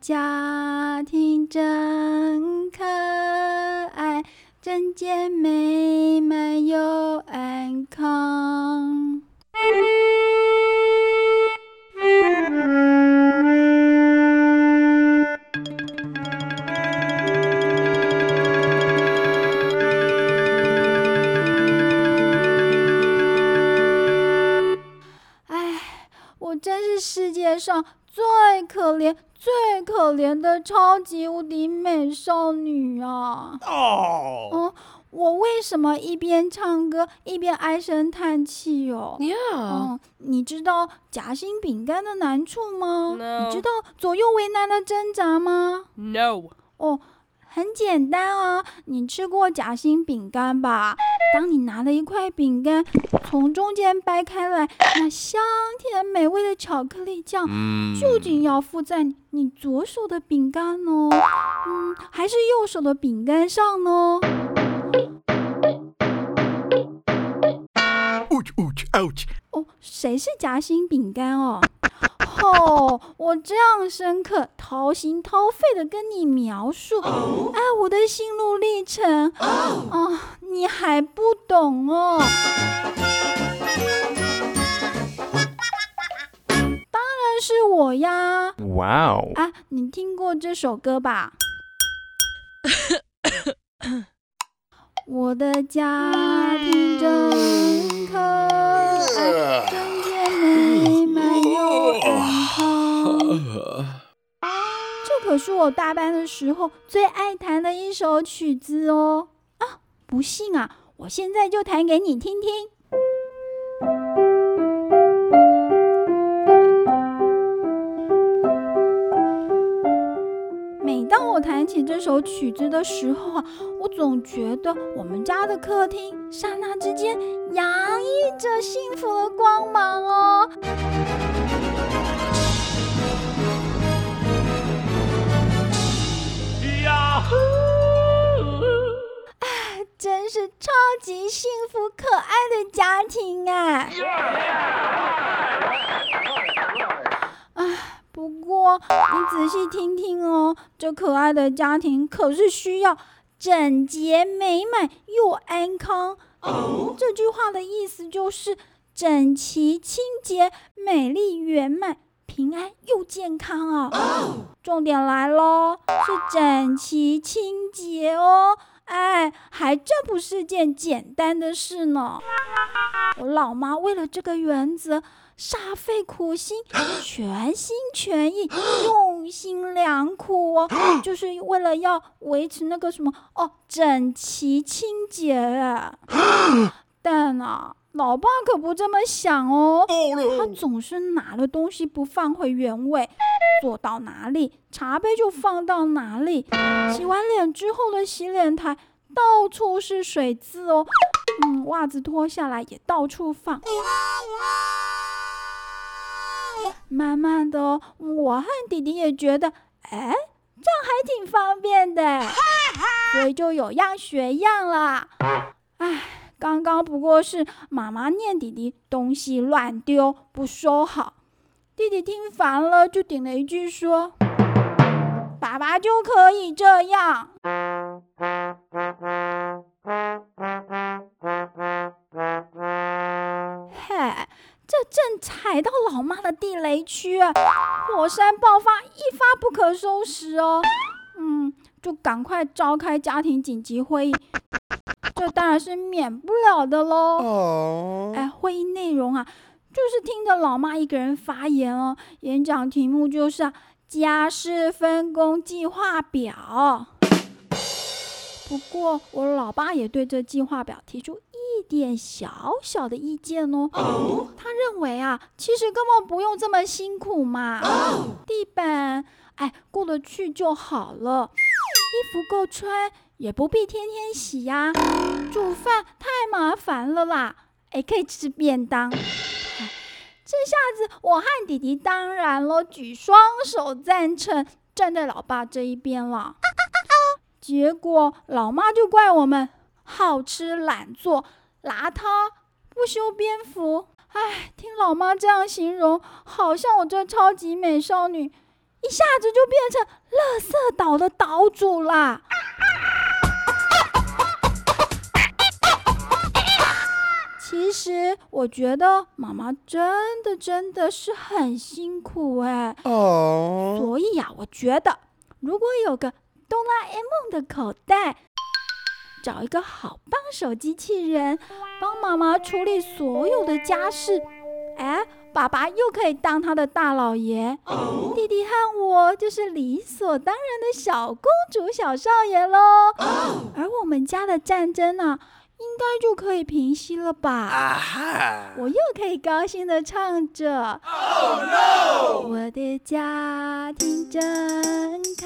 家庭真可爱，真健美满又安康。哎，我真是世界上最可怜、最可怜的超级无敌美少女啊！哦嗯，我为什么一边唱歌一边唉声叹气哦？Yeah. 嗯，你知道夹心饼干的难处吗 No 你知道左右为难的挣扎吗？No. 哦，很简单哦，你吃过夹心饼干吧？当你拿了一块饼干，从中间掰开来，那香甜美味的巧克力酱嗯究竟要附在你你左手的饼干呢？嗯，还是右手的饼干上呢？ouch ouch ouch！哦，谁是夹心饼干哦？哦，我这样深刻、掏心掏肺的跟你描述，哎，我的心路历程，哦，你还不懂哦？当然是我呀！哇哦！啊，你听过这首歌吧？我的家庭真可爱，整洁美满又安康。这是我大班的时候最爱弹的一首曲子哦。啊，不信啊，我现在就弹给你听听。每当我弹起这首曲子的时候啊，我总觉得我们家的客厅刹那之间洋溢着幸福的光芒哦。是超级幸福可爱的家庭啊！哎，不过你仔细听听哦，这可爱的家庭可是需要整洁美满又安康。这句话的意思就是整齐、清洁、美丽、圆满、平安又健康啊！重点来喽，是整齐清洁哦。哎，还真不是件简单的事呢。我老妈为了这个原则，煞费苦心，全心全意，用心良苦哦，就是为了要维持那个什么哦，整齐清洁啊。但啊，老爸可不这么想哦。他总是拿了东西不放回原位，坐到哪里茶杯就放到哪里。洗完脸之后的洗脸台到处是水渍哦，嗯，袜子脱下来也到处放。慢慢的哦，我和弟弟也觉得，哎，这样还挺方便的，所以就有样学样了。哎。刚刚不过是妈妈念弟弟东西乱丢不收好，弟弟听烦了就顶了一句说：“爸爸就可以这样。”嘿，这正踩到老妈的地雷区，火山爆发，一发不可收拾哦。嗯，就赶快召开家庭紧急会议。是免不了的喽。哦，哎，会议内容啊，就是听着老妈一个人发言哦。演讲题目就是啊，家事分工计划表。不过我老爸也对这计划表提出一点小小的意见哦。他认为啊，其实根本不用这么辛苦嘛。地板，哎，过得去就好了。衣服够穿。也不必天天洗呀、煮饭太麻烦了啦。哎，可以吃便当。这下子我和弟弟当然了，举双手赞成，站在老爸这一边了。结果老妈就怪我们好吃懒做、邋遢、不修边幅。哎，听老妈这样形容，好像我这超级美少女一一下子就变成垃圾岛的岛主啦。其实我觉得妈妈真的真的是很辛苦哎，哦，所以呀、我觉得如果有个哆啦 A 梦的口袋，找一个好帮手机器人，帮妈妈处理所有的家事，哎，爸爸又可以当他的大老爷，弟弟和我就是理所当然的小公主、小少爷喽。而我们家的战争呢、应该就可以平息了吧？啊哈，我又可以高兴的唱着。Oh no！我的家庭真可